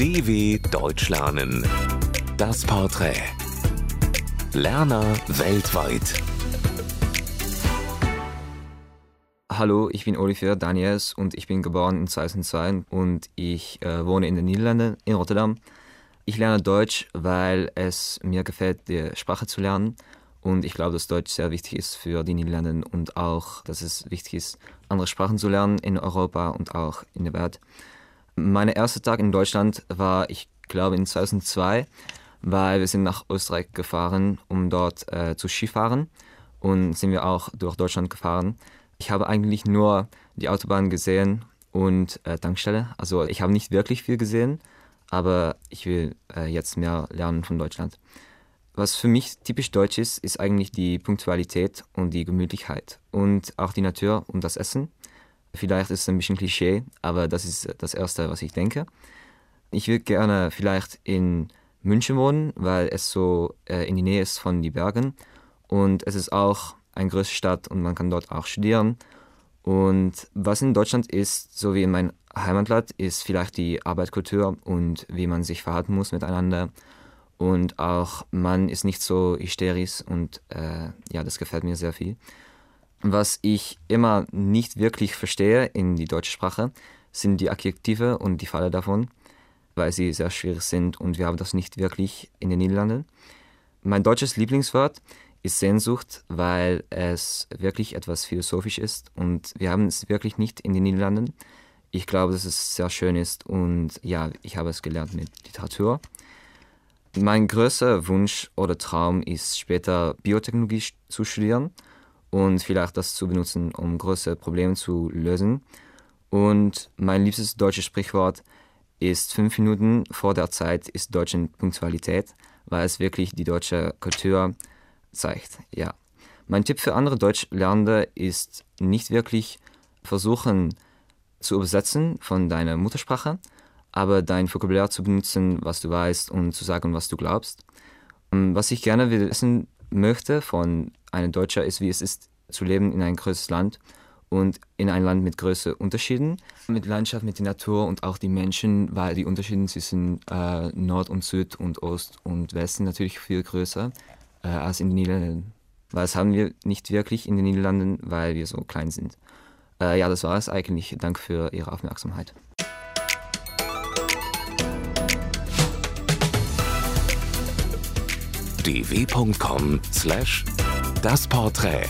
DW Deutsch lernen. Das Porträt. Lerner weltweit. Hallo, ich bin Olivier Daniels und ich bin geboren in 2002 und ich äh, wohne in den Niederlanden, in Rotterdam. Ich lerne Deutsch, weil es mir gefällt, die Sprache zu lernen. Und ich glaube, dass Deutsch sehr wichtig ist für die Niederlande und auch, dass es wichtig ist, andere Sprachen zu lernen in Europa und auch in der Welt. Mein erster Tag in Deutschland war, ich glaube, in 2002, weil wir sind nach Österreich gefahren, um dort äh, zu Skifahren und sind wir auch durch Deutschland gefahren. Ich habe eigentlich nur die Autobahn gesehen und äh, Tankstelle. Also ich habe nicht wirklich viel gesehen, aber ich will äh, jetzt mehr lernen von Deutschland. Was für mich typisch deutsch ist, ist eigentlich die Punktualität und die Gemütlichkeit und auch die Natur und das Essen. Vielleicht ist es ein bisschen Klischee, aber das ist das Erste, was ich denke. Ich würde gerne vielleicht in München wohnen, weil es so äh, in die Nähe ist von den Bergen und es ist auch eine größere Stadt und man kann dort auch studieren. Und was in Deutschland ist, so wie in meinem Heimatland, ist vielleicht die Arbeitskultur und wie man sich verhalten muss miteinander. Und auch man ist nicht so hysterisch und äh, ja, das gefällt mir sehr viel. Was ich immer nicht wirklich verstehe in die deutsche Sprache, sind die Adjektive und die Falle davon, weil sie sehr schwierig sind und wir haben das nicht wirklich in den Niederlanden. Mein deutsches Lieblingswort ist Sehnsucht, weil es wirklich etwas philosophisch ist und wir haben es wirklich nicht in den Niederlanden. Ich glaube, dass es sehr schön ist und ja, ich habe es gelernt mit Literatur. Mein größter Wunsch oder Traum ist später Biotechnologie zu studieren und vielleicht das zu benutzen, um große Probleme zu lösen. Und mein liebstes deutsches Sprichwort ist fünf Minuten vor der Zeit ist deutsche Punktualität, weil es wirklich die deutsche Kultur zeigt. Ja. Mein Tipp für andere Deutschlernende ist nicht wirklich versuchen zu übersetzen von deiner Muttersprache, aber dein Vokabular zu benutzen, was du weißt und zu sagen, was du glaubst. Ähm, was ich gerne wissen möchte von einem Deutscher ist, wie es ist zu leben in ein größeres Land und in ein Land mit größeren Unterschieden, mit Landschaft, mit der Natur und auch die Menschen, weil die Unterschiede zwischen äh, Nord und Süd und Ost und West sind natürlich viel größer äh, als in den Niederlanden. Weil das haben wir nicht wirklich in den Niederlanden, weil wir so klein sind. Äh, ja, das war es eigentlich. Danke für Ihre Aufmerksamkeit. dw.com slash das Porträt